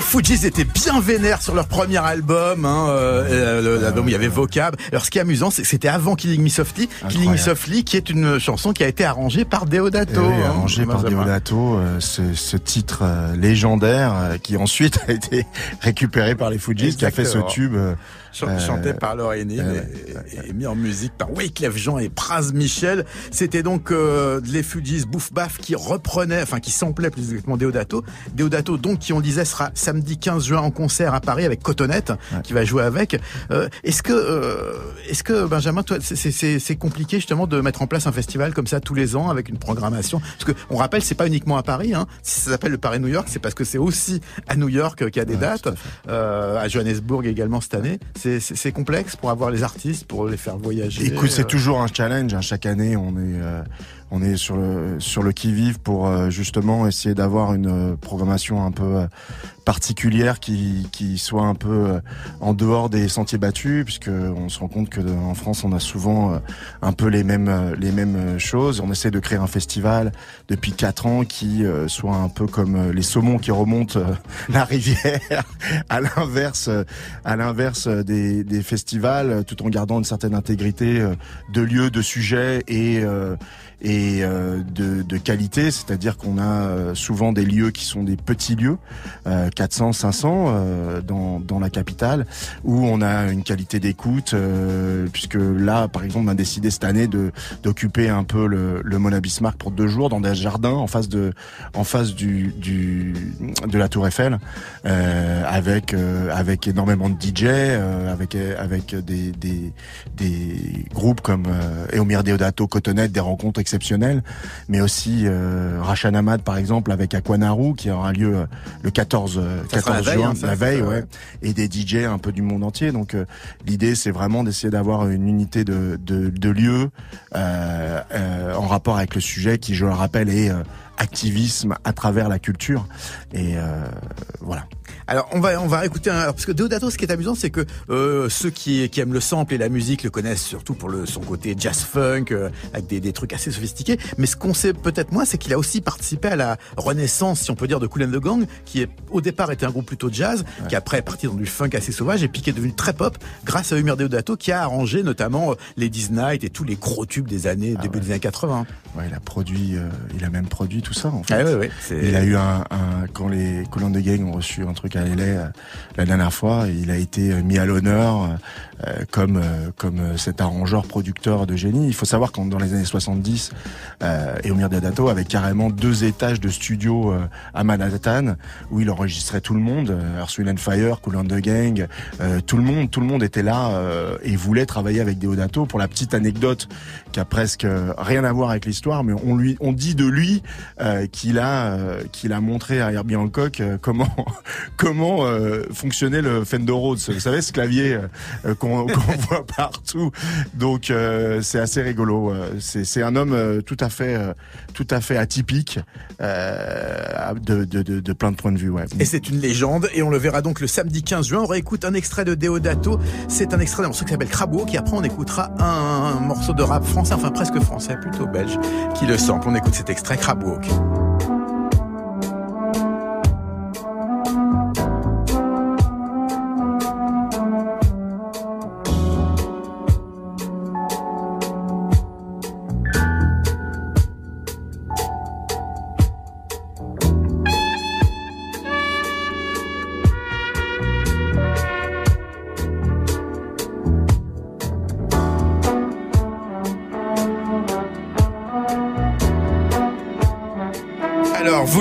S1: Quand les Fujis étaient bien vénères sur leur premier album, hein, euh, euh, l'album où il y avait Vocab. Alors ce qui est amusant, c'est que c'était avant Killing Me Softly. Killing Me Softly, qui est une chanson qui a été arrangée par Deodato.
S11: Eh oui,
S1: hein,
S11: arrangé par
S1: Benjamin.
S11: Deodato, euh, ce, ce titre euh, légendaire qui ensuite a été récupéré par les Fujis, qui a fait ce tube.
S1: Ch- chanté par Lauryn Hill
S11: euh,
S1: et, et mis en musique par Wyclef Jean et Praz Michel. C'était donc les Fujis Bouffe Baf qui reprenaient, enfin qui samplaient plus exactement Deodato. Deodato donc qui on disait sera samedi 15 juin en concert à Paris avec Cotonnette qui va jouer avec. Euh, est-ce que euh, est-ce que Benjamin toi c'est- compliqué justement de mettre en place un festival comme ça tous les ans avec une programmation? Parce que on rappelle c'est pas uniquement à Paris hein. Si ça s'appelle le Paris New York c'est parce que c'est aussi à New York qu'il y a des dates euh, à Johannesburg également cette année. C'est- complexe pour avoir les artistes, pour les faire voyager.
S11: Écoute, c'est toujours un challenge. hein. Chaque année, on est on est sur le sur le qui vive pour euh, justement essayer d'avoir une euh, programmation un peu euh, particulière qui qui soit un peu en dehors des sentiers battus, puisque on se rend compte que en France, on a souvent un peu les mêmes les mêmes choses. On essaie de créer un festival depuis quatre ans qui soit un peu comme les saumons qui remontent la rivière, à l'inverse à l'inverse des, des festivals, tout en gardant une certaine intégrité de lieu, de sujet et et euh, de, de qualité, c'est-à-dire qu'on a euh, souvent des lieux qui sont des petits lieux, euh, 400, 500 euh, dans, dans la capitale, où on a une qualité d'écoute, puisque là, par exemple, on a décidé cette année de d'occuper un peu le, le Mona Bismarck pour deux jours dans des jardins en face de en face du, du de la Tour Eiffel, avec avec énormément de DJ, avec avec des des, des groupes comme Eomir Deodato, Cotonnette, des rencontres exceptionnelles exceptionnels, mais aussi euh, Rachan Ahmad par exemple avec Aquanaru qui aura lieu euh, le 14 euh,
S1: Ça sera
S11: 14
S1: la veille,
S11: juin,
S1: hein, ça,
S11: la veille, ouais, et des DJ un peu du monde entier. Donc euh, l'idée c'est vraiment d'essayer d'avoir une unité de de, de lieu euh, euh, en rapport avec le sujet qui, je le rappelle, est euh, activisme à travers la culture. Et euh, voilà.
S1: Alors on va on va écouter un, parce que Deodato ce qui est amusant c'est que euh, ceux qui, qui aiment le sample et la musique le connaissent surtout pour le son côté jazz funk euh, avec des, des trucs assez sophistiqués mais ce qu'on sait peut-être moins c'est qu'il a aussi participé à la renaissance si on peut dire de Cool and the Gang qui est, au départ était un groupe plutôt jazz qui après est parti dans du funk assez sauvage et puis qui est devenu très pop grâce à Humir Deodato qui a arrangé notamment euh, Ladies Night et tous les gros tubes des années début des années 80.
S11: Ouais, il a produit, euh, il a même produit tout ça en fait.
S1: Ah ouais,
S11: il a eu un, un quand les Cool and the Gang ont reçu un truc à LA euh, la dernière fois, il a été euh, mis à l'honneur euh, comme euh, comme euh, cet arrangeur producteur de génie. Il faut savoir qu'en dans les années 70, euh, Eomir Deodato avait carrément deux étages de studio euh, à Manhattan où il enregistrait tout le monde, Earth, Wind Fire, Cool and the Gang, tout le monde, tout le monde était là et voulait travailler avec Deodato. Pour la petite anecdote qui a presque rien à voir avec l'histoire, mais on lui, on dit de lui qu'il a, qu'il a montré à Herbie Hancock comment, comment fonctionnait le Fender Rhodes. Vous savez ce clavier euh, qu'on qu'on voit partout. Donc euh, c'est assez rigolo. Euh, C'est un homme euh, tout à fait, tout à fait atypique de, plein de points de vue. Ouais.
S1: Et c'est une légende, et on le verra donc le samedi 15 juin. On réécoute un extrait de Deodato. C'est un extrait d'un morceau qui s'appelle Crabo, qui après on écoutera un, morceau de rap français, enfin presque français, plutôt belge, qui le sample. On écoute cet extrait Crabo.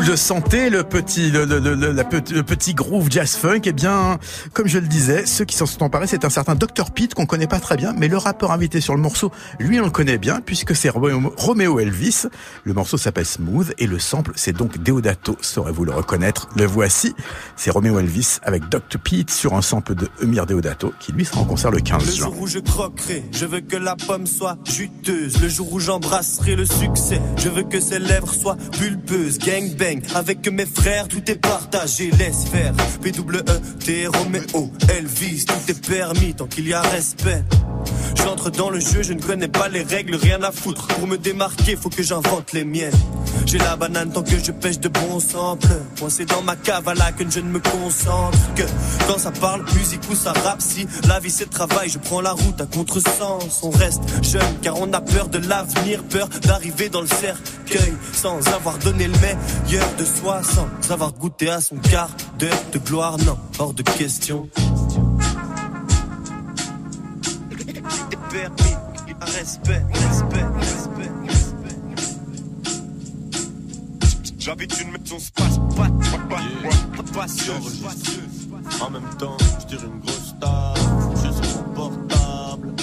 S1: Alors, vous le sentez, le petit, le, le- le- la petit- le petit groove jazz funk, eh bien, comme je le disais, ceux qui s'en sont emparés, c'est un certain Dr. Pete qu'on connaît pas très bien, mais le rappeur invité sur le morceau, lui, on le connaît bien, puisque c'est Romeo Elvis. Le morceau s'appelle Smooth, et le sample, c'est donc Deodato, saurez-vous le reconnaître? Le voici, c'est Romeo Elvis avec Dr. Pete sur un sample de Emir Deodato, qui lui sera en concert le 15
S13: Le
S1: juin.
S13: jour où je croquerai, je veux que la pomme soit juteuse. Le jour où j'embrasserai le succès, je veux que ses lèvres soient pulpeuses. Gang bang, avec mes frères, tout est partagé. Laisse faire. P-W-E-T, Roméo, Elvis, tout est permis tant qu'il y a respect. J'entre dans le jeu, je ne connais pas les règles, rien à foutre. Pour me démarquer, faut que j'invente les miennes. J'ai la banane tant que je pêche de bons samples. Coincé dans ma cave à la que je ne me concentre que quand ça parle musique ou ça rappe. Si la vie c'est travail, je prends la route à contresens. On reste jeune car on a peur de l'avenir, peur d'arriver dans le cercueil sans avoir donné le meilleur de soi, sans avoir goûté à son quart d'heure de gloire. Non, hors de question. Permis, respect, respect, respect,
S14: J'habite une maison space, pas, pas, pas. En même temps, je tire une grosse table. Je suis sur mon portable.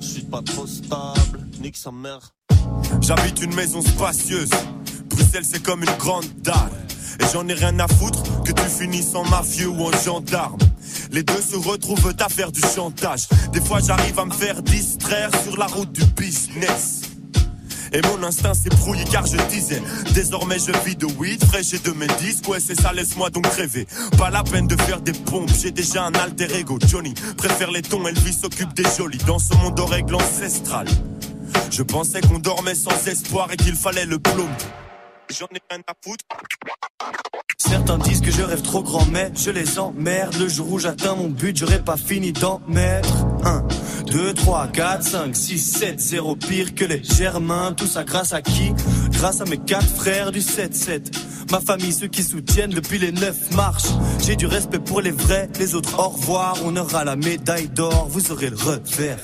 S14: Je suis pas trop stable. Nique sa mère.
S13: J'habite une maison spacieuse. Bruxelles, c'est comme une grande dalle. Et j'en ai rien à foutre que tu finisses en mafieux ou en gendarme. Les deux se retrouvent à faire du chantage. Des fois, j'arrive à me faire distraire sur la route du business. Et mon instinct s'est brouillé car je disais Désormais je vis de weed fraîche et de mes disques Ouais c'est ça laisse-moi donc rêver Pas la peine de faire des pompes J'ai déjà un alter ego Johnny préfère les tons Elvis s'occupe des jolis Dans ce monde aux règles ancestrales Je pensais qu'on dormait sans espoir Et qu'il fallait le plomb J'en ai rien à foutre Certains disent que je rêve trop grand, mais je les emmerde. Le jour où j'atteins mon but, j'aurais pas fini d'en mettre. 1, 2, 3, 4, 5, 6, 7, 0 pire que les germains. Tout ça grâce à qui? Grâce à mes quatre frères du 7-7. Ma famille, ceux qui soutiennent depuis les 9 marches. J'ai du respect pour les vrais, les autres au revoir. On aura la médaille d'or, vous aurez le revers.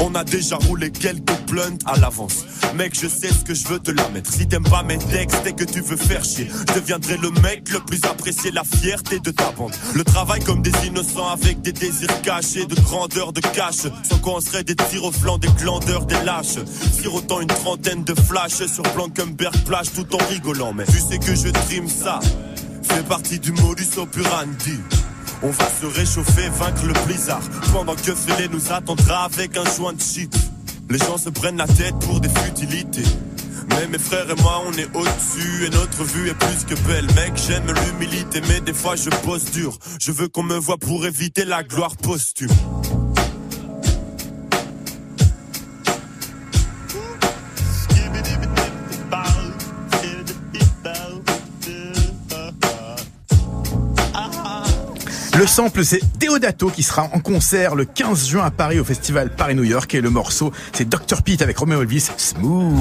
S15: On a déjà roulé quelques blunts à l'avance. Mec, je sais ce que je veux te la mettre. Si t'aimes pas mes textes et que tu veux faire chier, je deviendrai le mec le plus apprécié, la fierté de ta bande. Le travail comme des innocents avec des désirs cachés, de grandeur, de cash. Sans quoi on serait des tirs au flanc, des glandeurs, des lâches. Sirotant une trentaine de flashs sur Blankenberg plage tout en rigolant. Mais tu sais que je trime ça. Fait partie du modus operandi. On va se réchauffer, vaincre le blizzard. Pendant que Félé nous attendra avec un joint de shit. Les gens se prennent la tête pour des futilités. Mais mes frères et moi, on est au-dessus et notre vue est plus que belle. Mec, j'aime l'humilité, mais des fois je pose dur. Je veux qu'on me voit pour éviter la gloire posthume.
S1: Le sample, c'est Deodato qui sera en concert le 15 juin à Paris au festival Paris-New York. Et le morceau, c'est Dr. Pete avec Romeo Elvis, Smooth.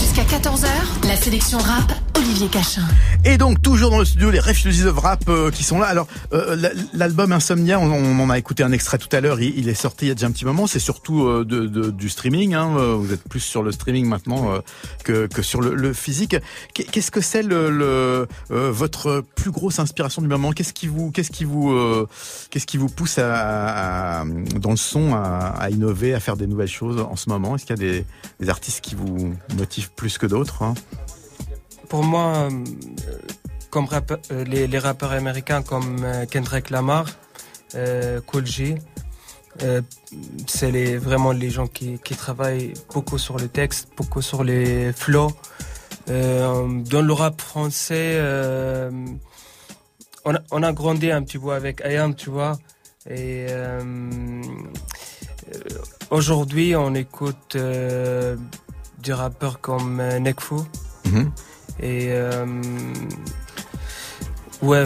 S2: Jusqu'à 14h, la sélection rap, Olivier Cachin.
S1: Et donc, toujours dans le studio, les Refugees of Rap euh, qui sont là. Alors, euh, l'album Insomnia, on, on en a écouté un extrait tout à l'heure, il, il est sorti il y a déjà un petit moment. C'est surtout euh, de, de- du streaming. Hein. Vous êtes plus sur le streaming maintenant que, que sur le, le physique. Qu'est- Qu'est-ce que c'est le, le votre plus grosse inspiration du moment? Qu'est-ce qui vous, qu'est-ce qui vous, euh, qu'est-ce qui vous pousse dans le son à, innover, à faire des nouvelles choses en ce moment? Est-ce qu'il y a des, artistes qui vous motivent plus que d'autres hein?
S3: Pour moi, euh, comme euh, les, rappeurs américains comme euh, Kendrick Lamar, euh, euh, c'est vraiment les gens qui, travaillent beaucoup sur le texte, beaucoup sur les flows. Euh, dans le rap français, on, a, on a grandi un petit peu avec IAM, tu vois. Et euh, aujourd'hui, on écoute euh, des rappeurs comme euh, Nekfeu.
S1: Mhm.
S3: Et ouais,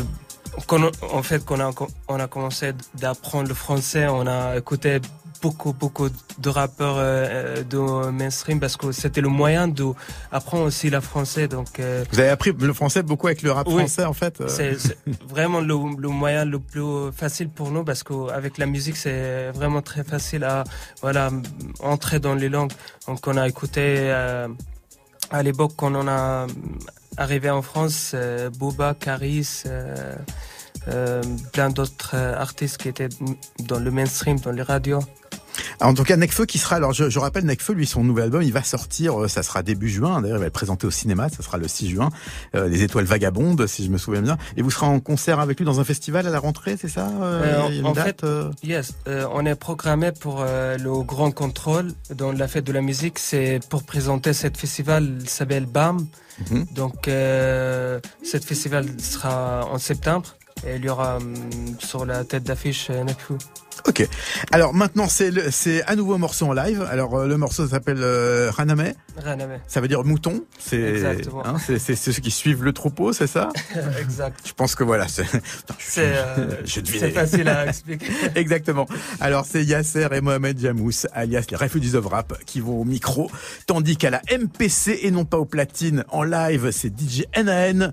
S3: quand on- en fait, quand on a, on a commencé d'apprendre le français, on a écouté beaucoup, beaucoup de rappeurs euh, de mainstream parce que c'était le moyen d'apprendre aussi le français. Donc, euh,
S1: Vous avez appris le français beaucoup avec le rap
S3: oui.
S1: français en fait euh.
S3: C'est vraiment le, le moyen le plus facile pour nous parce qu'avec la musique, c'est vraiment très facile à voilà, entrer dans les langues. Donc, on a écouté euh, à l'époque quand on a arrivé en France, euh, Booba, Caris, euh, euh, plein d'autres euh, artistes qui étaient dans le mainstream, dans les radios.
S1: Alors, en tout cas, Necfeu qui sera, alors je, je rappelle, Necfeu, lui, son nouvel album, il va sortir, euh, ça sera début juin, d'ailleurs, il va le présenter au cinéma, ça sera le 6 juin, euh, Les Étoiles Vagabondes, si je me souviens bien. Et vous serez en concert avec lui dans un festival à la rentrée, c'est ça euh,
S3: Euh,
S1: une
S3: en
S1: date,
S3: fait,
S1: euh
S3: yes, euh, on est programmé pour euh, le grand contrôle dans la fête de la musique. C'est pour présenter cette festival, il s'appelle BAM.
S1: Mhm.
S3: Donc, euh, cette festival sera en septembre et il y aura hum, sur la tête d'affiche Nekfeu.
S1: Ok. Alors maintenant, c'est le- c'est un nouveau morceau en live. Alors euh, le morceau s'appelle euh, Raname.
S3: Raname.
S1: Ça veut dire mouton. C'est hein, c'est ceux qui suivent le troupeau, c'est ça
S3: exact.
S1: Je pense que voilà. C'est
S3: euh, facile à expliquer.
S1: Exactement. Alors c'est Yasser et Mohamed Jamous, alias les Refugees of Rap, qui vont au micro, tandis qu'à la MPC et non pas aux platines, en live, c'est DJ NAN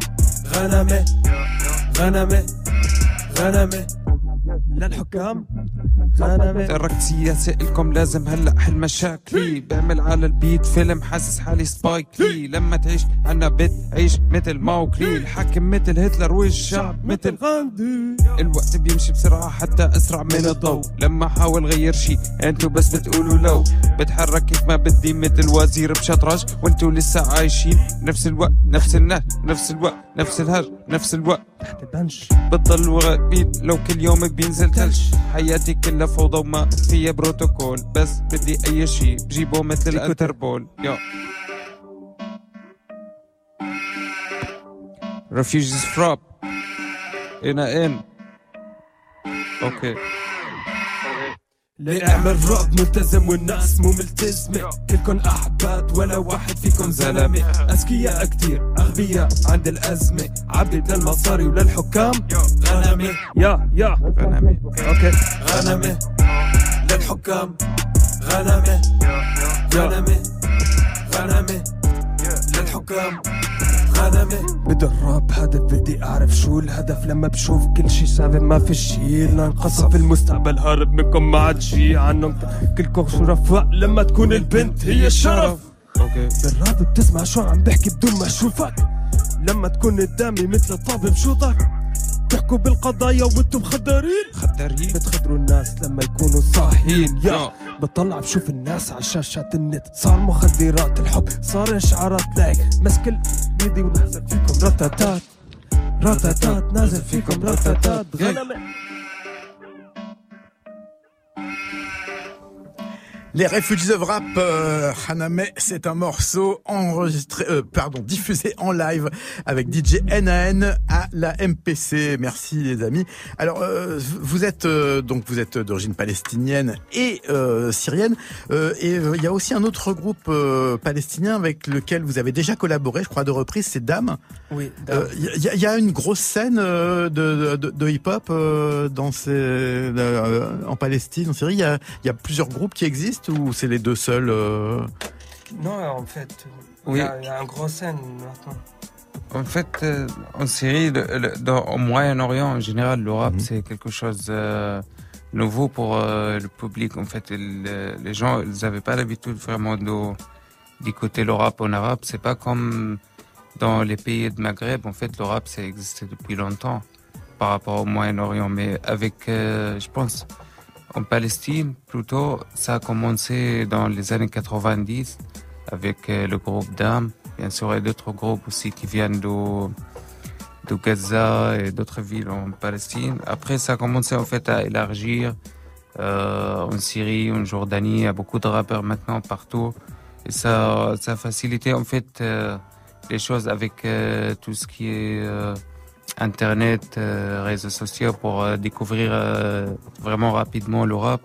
S9: Raname, Raname, Raname. للحكام. غنمة
S6: تركت سياسة إلكم لازم هلأ حل مشاكلي. بعمل على البيت فيلم حاسس حالي سبايك لي. لما تعيش عنا بيت عيش مثل ماوكلي الحاكم مثل هتلر والشعب مثل غاندي. الوقت بيمشي بسرعة حتى أسرع من الضوء. لما حاول غير شي انتو بس بتقولوا لو. بتحرك كيف ما بدي مثل وزير بشطرج. وانتو لسه عايشين نفس الوقت نفس النهج نفس الوقت نفس الهج نفس الوقت. بتضل وغبيت لو كل يوم بينزل. تلج حياتي كلها فوضى وما فيها بروتوكول. بس بدي أي شي. بجيبه مثل الأنتربول. يو. Refugees from هنا إن. أوكي.
S9: ليه أعمل راب ملتزم والناس مو ملتزمة كلكن أحباد ولا واحد فيكم زلمة. أذكياء كتير أغبياء عند الأزمة. عبد للمصاري وللحكام؟ غنمة يا يا. غنمة أوكي. غنمة للحكام. غنمة غنمة غنمة للحكام. بدي الراب هدف بدي أعرف شو الهدف. لما بشوف كل شي شافي ما في شي إلا انقصف المستقبل. هارب منكم ما عاد شي عنهم. كلكم شرفاء لما تكون البنت هي الشرف.
S16: أوكي.
S9: بالراب بتسمع شو عم بحكي بدون ما اشوفك لما تكون قدامي مثل الطابة بشوطك بتحكوا بالقضايا وأنتم خدارين.
S16: خدارين؟
S9: بتخدروا الناس لما يكونوا صاحيين. يا بطلع بشوف الناس على شاشات النت. صار مخدرات الحب صار إشعارات لايك. مسك بيدي ونازل فيكم رتاتات رتاتات نازل فيكم رتاتات غنمة
S1: Les Refugees of Rap, euh, Haname, c'est un morceau enregistré, euh, pardon, diffusé en live avec DJ NAN à la MPC. Merci les amis. Alors, euh, vous êtes euh, donc vous êtes d'origine palestinienne et euh, syrienne, euh, et il y a aussi un autre groupe euh, palestinien avec lequel vous avez déjà collaboré, je crois à deux reprises, c'est Dame.
S3: Oui,
S1: Euh, Il y, y a une grosse scène euh, de, de, de hip-hop euh, dans ces, euh, en Palestine, en Syrie. Il y a, il y a plusieurs groupes qui existent ou c'est les deux seuls euh
S3: Non, en fait, il
S4: Oui.
S3: y, a- il y a un gros scène maintenant.
S4: En fait, euh, en Syrie, le- le- dans, au Moyen-Orient, en général, le rap, c'est quelque chose euh, nouveau pour euh, le public. En fait, il- les gens, ils n'avaient pas l'habitude vraiment d'écouter le rap en arabe. C'est pas comme dans les pays de Maghreb. En fait, le rap, ça existait depuis longtemps par rapport au Moyen-Orient. Mais avec, euh, je pense, en Palestine, plutôt, ça a commencé dans les années 90 avec euh, le groupe Dam. Bien sûr, a d'autres groupes aussi qui viennent de, de Gaza et d'autres villes en Palestine. Après, ça a commencé en fait à élargir euh, en Syrie, en Jordanie. Il y a beaucoup de rappeurs maintenant partout. Et ça, ça a facilité en fait euh, les choses avec tout ce qui est Internet, euh, réseaux sociaux pour euh, découvrir euh, vraiment rapidement le rap.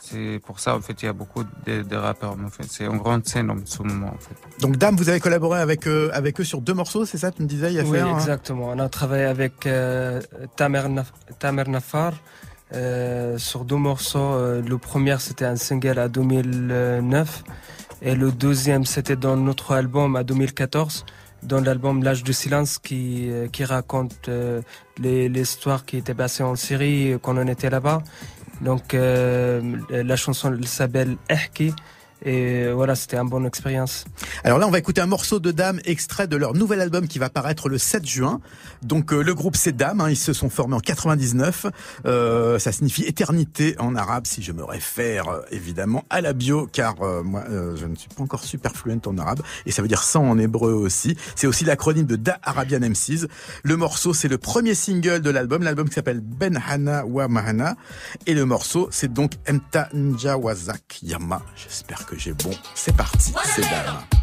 S4: C'est pour ça en fait il y a beaucoup de, de rappeurs. En fait, c'est une grande scène en ce moment en fait.
S1: Donc Dame, vous avez collaboré avec eux, avec eux sur deux morceaux, c'est ça Tu me disais il y a
S3: Oui,
S1: faire, hein
S3: exactement. On a travaillé avec euh, Tamer, Naf- Tamer Nafar euh, sur deux morceaux. Euh, Le premier, c'était un single à 2009 et le deuxième, c'était dans notre album à 2014, dans l'album L'âge du silence qui, euh, qui raconte euh, l'histoire qui était passée en Syrie euh, quand on était là-bas. Donc la chanson elle s'appelle Ehki et voilà, c'était une bonne expérience.
S1: Alors là, on va écouter un morceau de Dame extrait de leur nouvel album qui va paraître le 7 juin. Donc euh, le groupe c'est Dame, hein, ils se sont formés en 99. Euh, ça signifie éternité en arabe si je me réfère euh, évidemment à la bio car euh, moi euh, je ne suis pas encore super fluent en arabe et ça veut dire 100 en hébreu aussi. C'est aussi l'acronyme de Da Arabian MCs. Le morceau c'est le premier single de l'album, l'album qui s'appelle Ben Hana wa Mahana et le morceau c'est donc Emta Njawazak Yama. J'espère que j'ai bon. C'est parti, c'est Dame.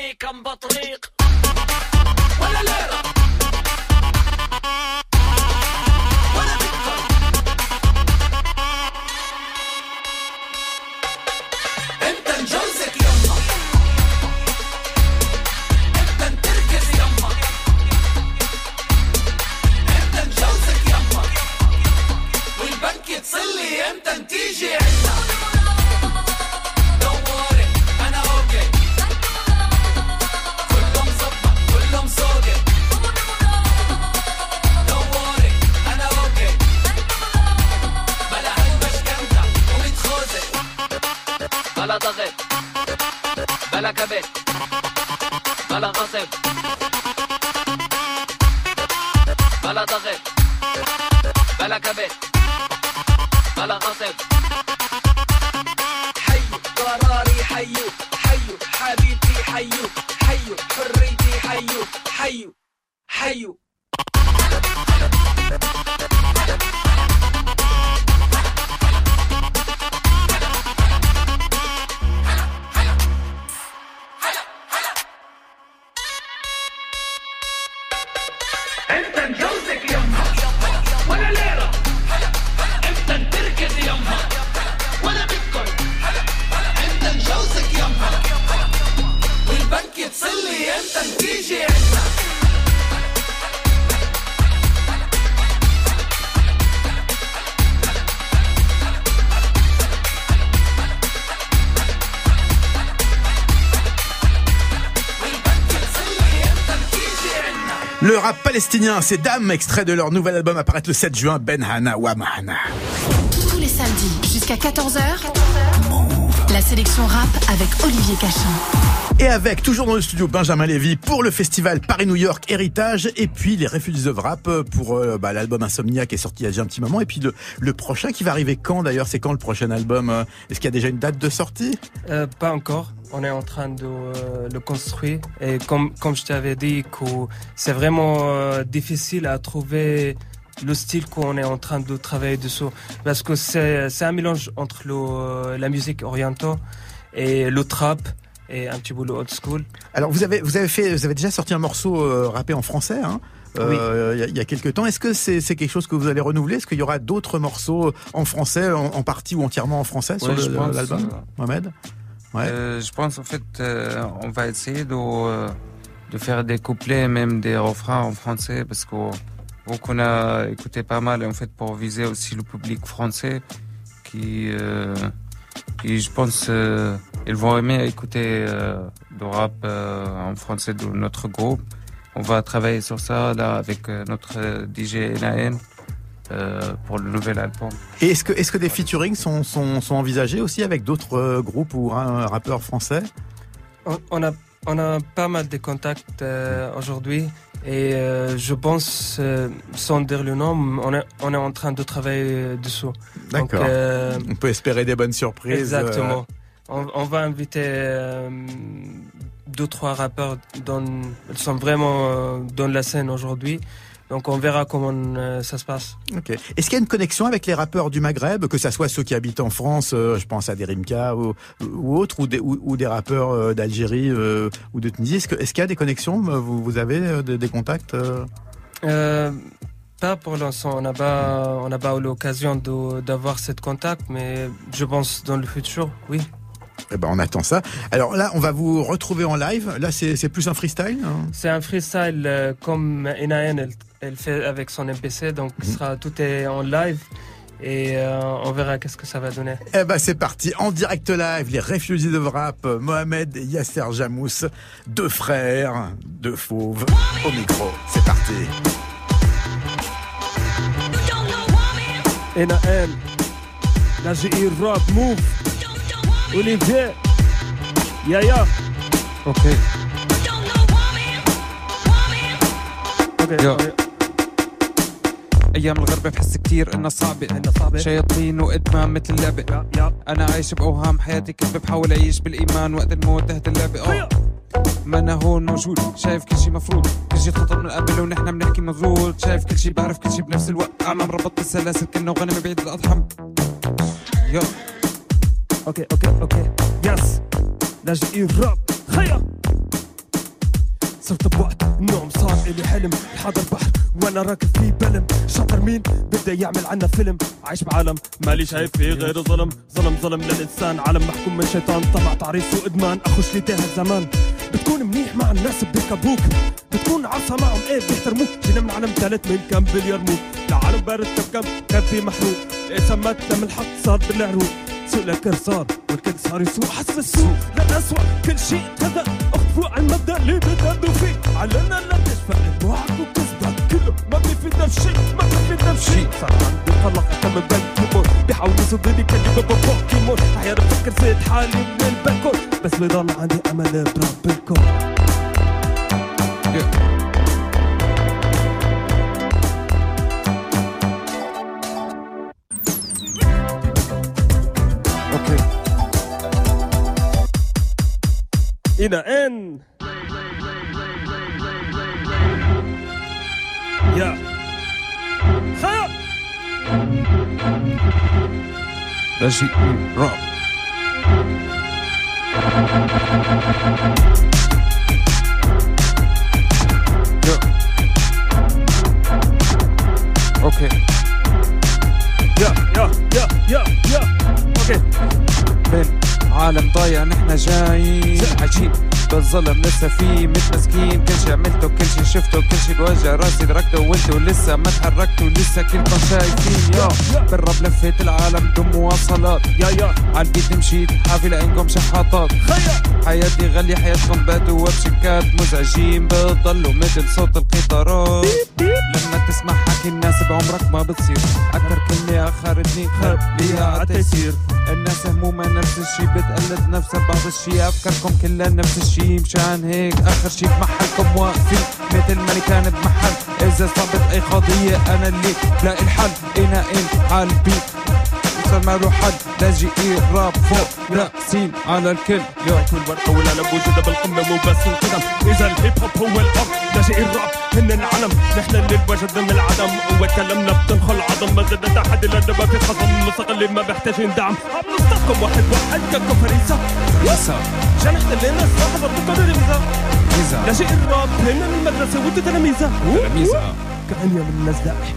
S17: كم بطريق. ولا ليرة
S1: palestinien, c'est Dame, extrait de leur nouvel album apparaître le 7 juin, Ben Hana Wamahana.
S2: Tous les samedis jusqu'à 14h. La sélection rap avec Olivier Cachin.
S1: Et avec, toujours dans le studio, Benjamin Lévy pour le festival Paris-New York Héritage et puis les Refugees of Rap pour euh, bah, l'album Insomnia qui est sorti il y a déjà un petit moment et puis le, le prochain qui va arriver quand d'ailleurs C'est quand le prochain album euh, Est-ce qu'il y a déjà une date de sortie?
S3: Euh, pas encore. On est en train de euh, le construire. Et comme, comme je t'avais dit, que c'est vraiment euh, difficile à trouver le style qu'on est en train de travailler dessus. Parce que c'est c'est un mélange entre le, euh, la musique orientale et le trap et un petit peu le old school.
S1: Alors vous avez vous avez fait vous avez déjà sorti un morceau euh, rappé en français hein euh, il y, a- il y a quelques temps. Est-ce que c'est c'est quelque chose que vous allez renouveler? Est-ce qu'il y aura d'autres morceaux en français, en, en partie ou entièrement en français sur
S4: Ouais,
S1: le-
S4: je pense,
S1: l'album?
S4: euh,
S1: Mohamed? Ouais.
S4: Euh, je pense en fait, euh, on va essayer de, euh, de faire des couplets, même des refrains en français, parce qu'on bon, qu'on a écouté pas mal en fait pour viser aussi le public français, qui, euh, qui je pense, euh, ils vont aimer écouter euh, du rap euh, en français de notre groupe. On va travailler sur ça là avec notre DJ NAN euh, pour le nouvel album.
S1: Et est-ce que, est-ce que des featurings sont, sont, sont envisagés aussi avec d'autres groupes ou hein, rappeurs français?
S3: On, on a, on a pas mal de contacts euh, aujourd'hui et euh, je pense, euh, sans dire le nom, on est, on est en train de travailler dessus.
S1: D'accord.
S3: euh,
S1: On peut espérer des bonnes surprises.
S3: Exactement.
S1: euh,
S3: On, on va inviter euh, deux, trois rappeurs ils sont vraiment dans la scène aujourd'hui. Donc on verra comment euh, ça se passe.
S1: Est-ce qu'il y a une connexion avec les rappeurs du Maghreb, que ça soit ceux qui habitent en France, euh, je pense à des Rimka ou, ou autres, ou des, ou, ou des rappeurs euh, d'Algérie ou de Tunisie Est-ce qu'il y a des connexions Vous, vous avez des, des contacts
S3: pas pour l'instant, on n'a pas, on pas eu l'occasion d'avoir cette contact, mais je pense dans le futur, oui.
S1: Eh ben, on attend ça. Alors là, on va vous retrouver en live. Là, c'est plus un freestyle. hein?
S3: C'est un freestyle euh, comme NAN, elle, elle fait avec son MPC, donc
S1: Mhm.
S3: sera, tout est en live et euh, on verra qu'est-ce que ça va donner.
S1: Eh ben c'est parti, en direct live, les Refugees de Rap, Mohamed et Yasser Jamous, deux frères, deux fauves, au micro. C'est parti.
S9: NAN La Move Olivier. Yaya
S16: Ok.
S9: أوكي
S16: يا. أيام الغربة بحس كتير انها صعبة شياطين وإدمان مثل اللعبة أنا عايش بأوهام حياتي كذبة بحاول أعيش بالإيمان وقت الموت تحت اللعبة آه ما أنا هون موجود. شايف كل شي مفروض. كل شي خطط من قبل ونحن بنحكي مزود شايف كل شي بعرف كل شي بنفس الوقت. عم ربطت السلاسل كنا وغنم بعيد الأضحى. يا.
S9: أوكي أوكي أوكي يس GI Rock خيا صرت بوقت النوم صار إلي حلم. الحاضر بحر وأنا راكب في بلم. شاطر مين؟ بدا يعمل عنا فيلم. عايش بعالم مالي شايف فيه غير ظلم ظلم ظلم للإنسان. عالم محكوم من شيطان. طمع تعريس وإدمان. أخش لي تاه الزمان. بتكون منيح مع الناس بيركبوك بتكون عصا معهم. إيه بيحترموك. جينا من عالم ثالث من كم بليرموك لعالم بارد كم كم. كان في محروق. الاسمات لما الحق صار بالعروق. سوق لكر صار والكل صار يسوق حسب السوق للأسوأ كل شيء ابتدى اخفوا عن المبدا اللي بتهدوا فيه. علينا لا تشفى موعك وكذبك كله ما بيفيدنا بشيء ما بيفيدنا بشيء صار عندي قلق اكمل بالكيبورد بيحاول يصدني كلمه بوكيمون أحيانا بفكر زيت حالي من البالكون بس بضل عندي أمل برب أوكي إلى أن. يا. خير
S6: ماشي رعب. يا. أوكي.
S9: يا يا يا يا يا. أوكي.
S6: من عالم ضايع نحنا جايين. عايشين بالظلم لسه في متمسكين كل شي عملته كل شي شفته كل شي بوجع راسي دركته وانتو لسه ما تحركتوا لسه كلكم شايفين يا بالرب لفيت العالم دم مواصلات
S9: يا يا
S6: عالبيت مشيت حافي انكم شحاطات. حياتي غالية حياتكم باتوا وبشكات. مزعجين بتضلوا مثل صوت القطارات. لما تسمع حكي الناس بعمرك ما بتصير. أكتر كلمة اخرتني خليها عالتيسير الناس همومها نفس الشي بتقلد نفسها بعض الشي أفكاركم كلها نفس الشي مشان هيك آخر شي بمحلكم واقفين. مثل ما كان بمحل إذا صابت أي قضية أنا اللي لاقي الحل. إنا إن عالبيت ما روح حد. لاجئي راب فوق رأسين على الكل.
S9: ياكل ولا على بوجودة بالقمة مو بس القدم إذا الهيب هوب هو الأرض لاجئي الراب هن العلم. نحن اللي بوجد من العدم. وكلامنا بتنخل عظم ما زادت احد لأنه ما في خصم مستقل ما بيحتاجين دعم. عم نستقم واحد واحد. ككفريسة فريسة. جنحت اللي الناس لاحظت بقدر
S6: ميزة
S9: لاجئ الراب هن المدرسة والتلاميذة تلاميذة كأني من الناس دائح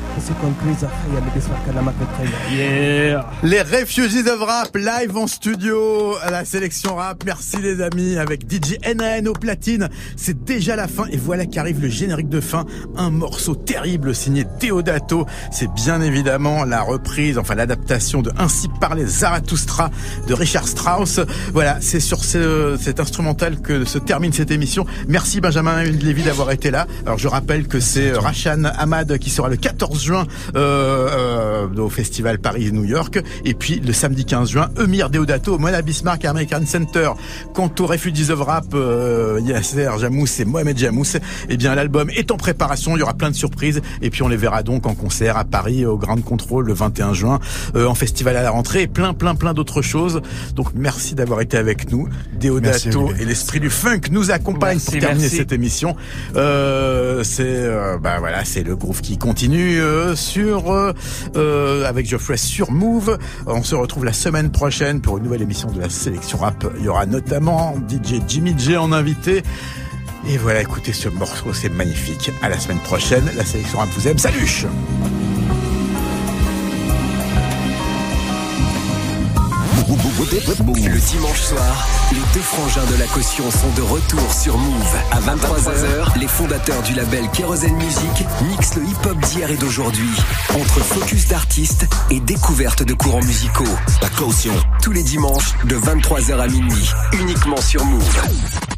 S9: Yeah.
S1: Les Refugees of Rap live en studio à la sélection rap. Merci les amis avec DJ NAN au platine. C'est déjà la fin et voilà qu'arrive le générique de fin. Un morceau terrible signé Deodato. C'est bien évidemment la reprise, enfin l'adaptation de Ainsi parlait Zarathustra de Richard Strauss. Voilà, c'est sur ce, cet instrumental que se termine cette émission. Merci Benjamin Lévy d'avoir été là. Alors je rappelle que c'est Rachan Ahmad qui sera le 14 juin juin euh, euh, au festival Paris-New York et puis le samedi 15 juin Emir Deodato au Mona Bismarck American Center. Quant aux Refugees of Rap, euh, Yasser Jamous et Mohamed Jamous, eh bien l'album est en préparation, il y aura plein de surprises et puis on les verra donc en concert à Paris au Grand Control le 21 juin, euh, en festival à la rentrée et plein plein plein d'autres choses. Donc merci d'avoir été avec nous.
S11: Merci,
S1: Deodato
S11: Olivier.
S1: et l'esprit du funk nous accompagnent
S3: Merci,
S1: pour terminer
S3: merci.
S1: cette émission. Euh, c'est euh, bah voilà, c'est le groove qui continue euh, euh, avec Geoffrey sur Move. On se retrouve la semaine prochaine pour une nouvelle émission de la sélection rap. Il y aura notamment DJ Jimmy J en invité. Et voilà, écoutez ce morceau, c'est magnifique. À la semaine prochaine, la sélection rap vous aime. Salut
S13: Le dimanche soir, les deux frangins de la caution sont de retour sur Move. À 23h, les fondateurs du label Kerosene Music mixent le hip-hop d'hier et d'aujourd'hui. Entre focus d'artistes et découverte de courants musicaux. La caution. Tous les dimanches, de 23h à minuit. Uniquement sur Move.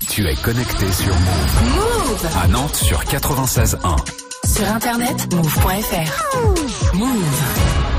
S18: Tu es connecté sur Move.
S2: Move
S18: À Nantes sur 96.1.
S2: Sur internet, move.fr. Move.